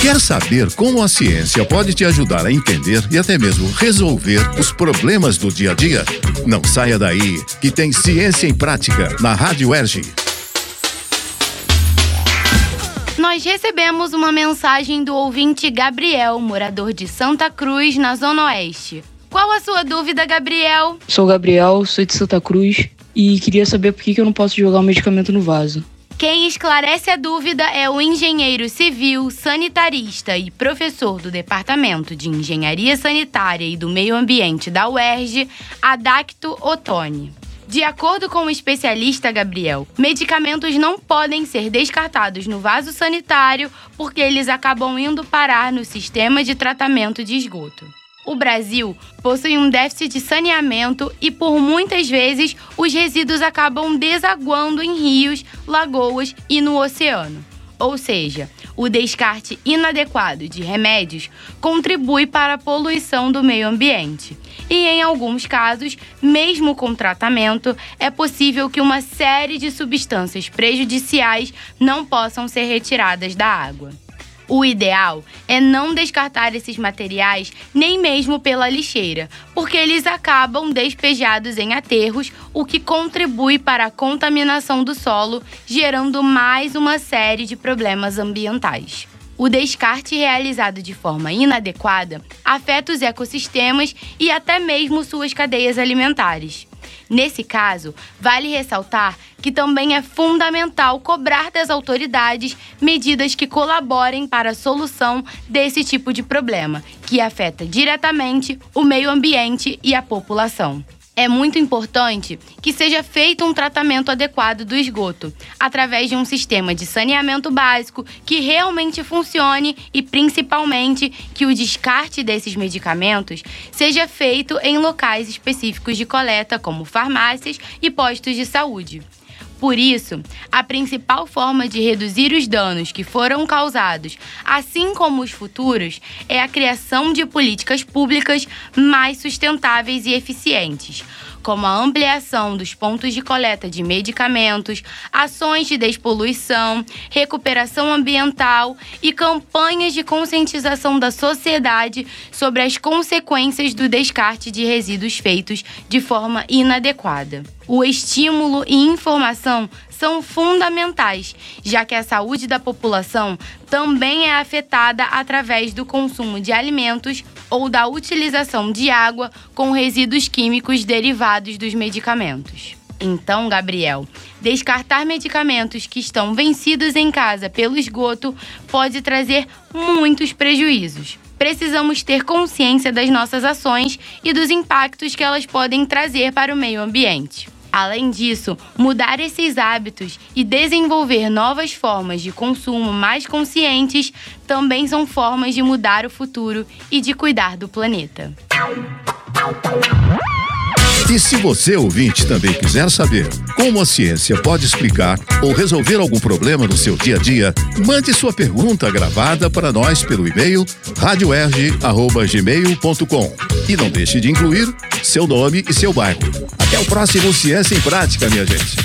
Quer saber como a ciência pode te ajudar a entender e até mesmo resolver os problemas do dia a dia? Não saia daí, que tem Ciência em Prática na Rádio Erge. Nós recebemos uma mensagem do ouvinte Gabriel, morador de Santa Cruz, na Zona Oeste. Qual a sua dúvida, Gabriel? Sou Gabriel, sou de Santa Cruz e queria saber por que eu não posso jogar o medicamento no vaso. Quem esclarece a dúvida é o engenheiro civil, sanitarista e professor do Departamento de Engenharia Sanitária e do Meio Ambiente da UERJ, Adacto Ottoni. De acordo com o especialista Gabriel, medicamentos não podem ser descartados no vaso sanitário porque eles acabam indo parar no sistema de tratamento de esgoto o Brasil possui um déficit de saneamento e, por muitas vezes, os resíduos acabam desaguando em rios, lagoas e no oceano. Ou seja, o descarte inadequado de remédios contribui para a poluição do meio ambiente. E, em alguns casos, mesmo com tratamento, é possível que uma série de substâncias prejudiciais não possam ser retiradas da água. O ideal é não descartar esses materiais nem mesmo pela lixeira, porque eles acabam despejados em aterros, o que contribui para a contaminação do solo, gerando mais uma série de problemas ambientais. O descarte realizado de forma inadequada afeta os ecossistemas e até mesmo suas cadeias alimentares. Nesse caso, vale ressaltar que também é fundamental cobrar das autoridades medidas que colaborem para a solução desse tipo de problema, que afeta diretamente o meio ambiente e a população é muito importante que seja feito um tratamento adequado do esgoto, através de um sistema de saneamento básico que realmente funcione e, principalmente, que o descarte desses medicamentos seja feito em locais específicos de coleta, como farmácias e postos de saúde. Por isso, a principal forma de reduzir os danos que foram causados, assim como os futuros, é a criação de políticas públicas mais sustentáveis e eficientes como a ampliação dos pontos de coleta de medicamentos, ações de despoluição, recuperação ambiental e campanhas de conscientização da sociedade sobre as consequências do descarte de resíduos feitos de forma inadequada. O estímulo e informação são fundamentais, já que a saúde da população também é afetada através do consumo de alimentos ou da utilização de água com resíduos químicos derivados dos medicamentos. Então, Gabriel, descartar medicamentos que estão vencidos em casa pelo esgoto pode trazer muitos prejuízos. Precisamos ter consciência das nossas ações e dos impactos que elas podem trazer para o meio ambiente. Além disso, mudar esses hábitos e desenvolver novas formas de consumo mais conscientes também são formas de mudar o futuro e de cuidar do planeta. E se você, ouvinte, também quiser saber como a ciência pode explicar ou resolver algum problema no seu dia a dia, mande sua pergunta gravada para nós pelo e-mail radioerg.gmail.com e não deixe de incluir seu nome e seu bairro. Até o próximo Ciência em Prática, minha gente.